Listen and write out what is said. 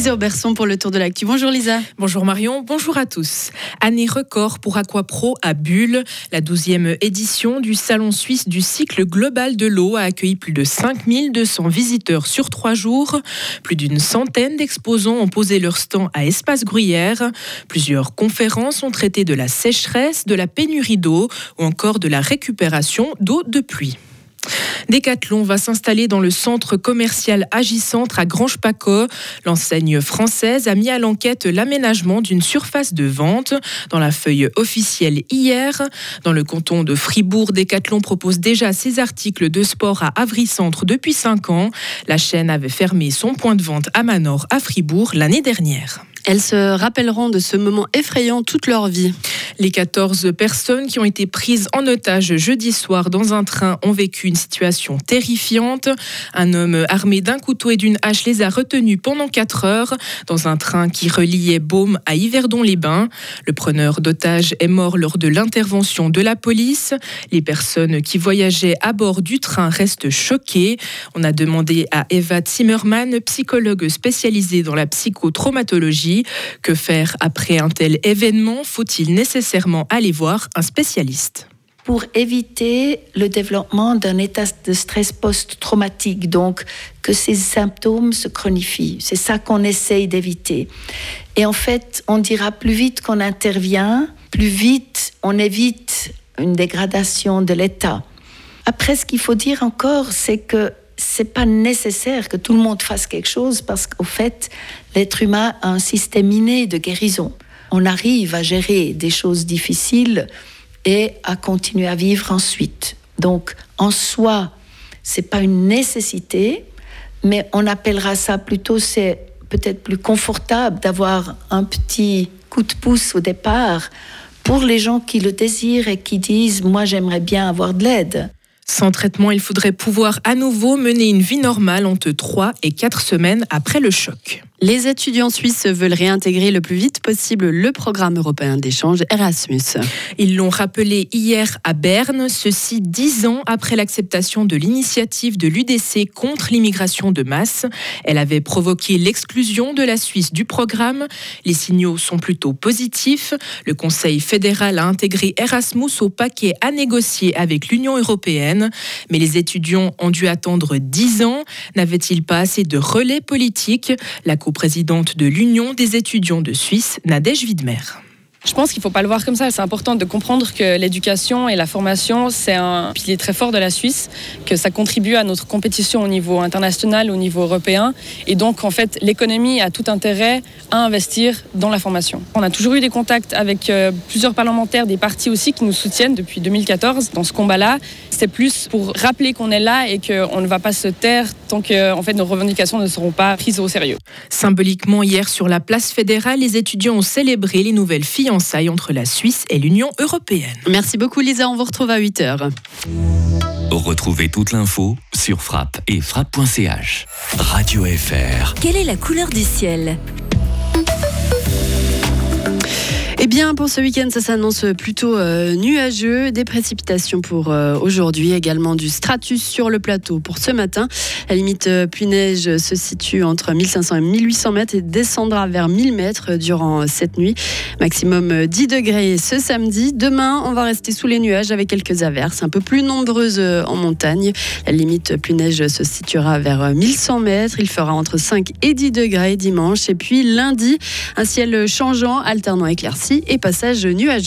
Lisa Auberson pour le tour de l'actu. Bonjour Lisa. Bonjour Marion, bonjour à tous. Année record pour Aquapro à Bulle. La 12e édition du Salon suisse du cycle global de l'eau a accueilli plus de 5200 visiteurs sur trois jours. Plus d'une centaine d'exposants ont posé leur stand à Espace Gruyère. Plusieurs conférences ont traité de la sécheresse, de la pénurie d'eau ou encore de la récupération d'eau de pluie. Decathlon va s'installer dans le centre commercial Agicentre à Grange-Paco. L'enseigne française a mis à l'enquête l'aménagement d'une surface de vente dans la feuille officielle hier. Dans le canton de Fribourg, Decathlon propose déjà ses articles de sport à Avry-Centre depuis 5 ans. La chaîne avait fermé son point de vente à Manor à Fribourg l'année dernière. Elles se rappelleront de ce moment effrayant toute leur vie. Les 14 personnes qui ont été prises en otage jeudi soir dans un train ont vécu une situation terrifiante. Un homme armé d'un couteau et d'une hache les a retenus pendant 4 heures dans un train qui reliait Baume à Yverdon-les-Bains. Le preneur d'otages est mort lors de l'intervention de la police. Les personnes qui voyageaient à bord du train restent choquées. On a demandé à Eva Zimmermann, psychologue spécialisée dans la psychotraumatologie, que faire après un tel événement? Faut-il nécessairement aller voir un spécialiste? Pour éviter le développement d'un état de stress post-traumatique, donc que ces symptômes se chronifient. C'est ça qu'on essaye d'éviter. Et en fait, on dira plus vite qu'on intervient, plus vite on évite une dégradation de l'état. Après, ce qu'il faut dire encore, c'est que c'est pas nécessaire que tout le monde fasse quelque chose parce qu'au fait, l'être humain a un système inné de guérison. On arrive à gérer des choses difficiles et à continuer à vivre ensuite. Donc, en soi, c'est pas une nécessité, mais on appellera ça plutôt, c'est peut-être plus confortable d'avoir un petit coup de pouce au départ pour les gens qui le désirent et qui disent, moi j'aimerais bien avoir de l'aide. Sans traitement, il faudrait pouvoir à nouveau mener une vie normale entre 3 et 4 semaines après le choc. Les étudiants suisses veulent réintégrer le plus vite possible le programme européen d'échange Erasmus. Ils l'ont rappelé hier à Berne, ceci dix ans après l'acceptation de l'initiative de l'UDC contre l'immigration de masse. Elle avait provoqué l'exclusion de la Suisse du programme. Les signaux sont plutôt positifs. Le Conseil fédéral a intégré Erasmus au paquet à négocier avec l'Union européenne. Mais les étudiants ont dû attendre dix ans. N'avaient-ils pas assez de relais politiques? Présidente de l'Union des étudiants de Suisse, Nadège Widmer. Je pense qu'il ne faut pas le voir comme ça. C'est important de comprendre que l'éducation et la formation, c'est un pilier très fort de la Suisse, que ça contribue à notre compétition au niveau international, au niveau européen. Et donc, en fait, l'économie a tout intérêt à investir dans la formation. On a toujours eu des contacts avec euh, plusieurs parlementaires, des partis aussi qui nous soutiennent depuis 2014 dans ce combat-là. C'est plus pour rappeler qu'on est là et qu'on ne va pas se taire tant que en fait, nos revendications ne seront pas prises au sérieux. Symboliquement, hier, sur la place fédérale, les étudiants ont célébré les nouvelles filles entre la Suisse et l'Union européenne. Merci beaucoup Lisa, on vous retrouve à 8h. Retrouvez toute l'info sur frappe et frappe.ch. Radio FR. Quelle est la couleur du ciel? Eh bien, pour ce week-end, ça s'annonce plutôt euh, nuageux. Des précipitations pour euh, aujourd'hui, également du stratus sur le plateau pour ce matin. La limite euh, pluie-neige se situe entre 1500 et 1800 mètres et descendra vers 1000 mètres durant cette nuit. Maximum 10 degrés ce samedi. Demain, on va rester sous les nuages avec quelques averses un peu plus nombreuses en montagne. La limite pluie-neige se situera vers 1100 mètres. Il fera entre 5 et 10 degrés dimanche. Et puis lundi, un ciel changeant, alternant éclairci et passage nuageux.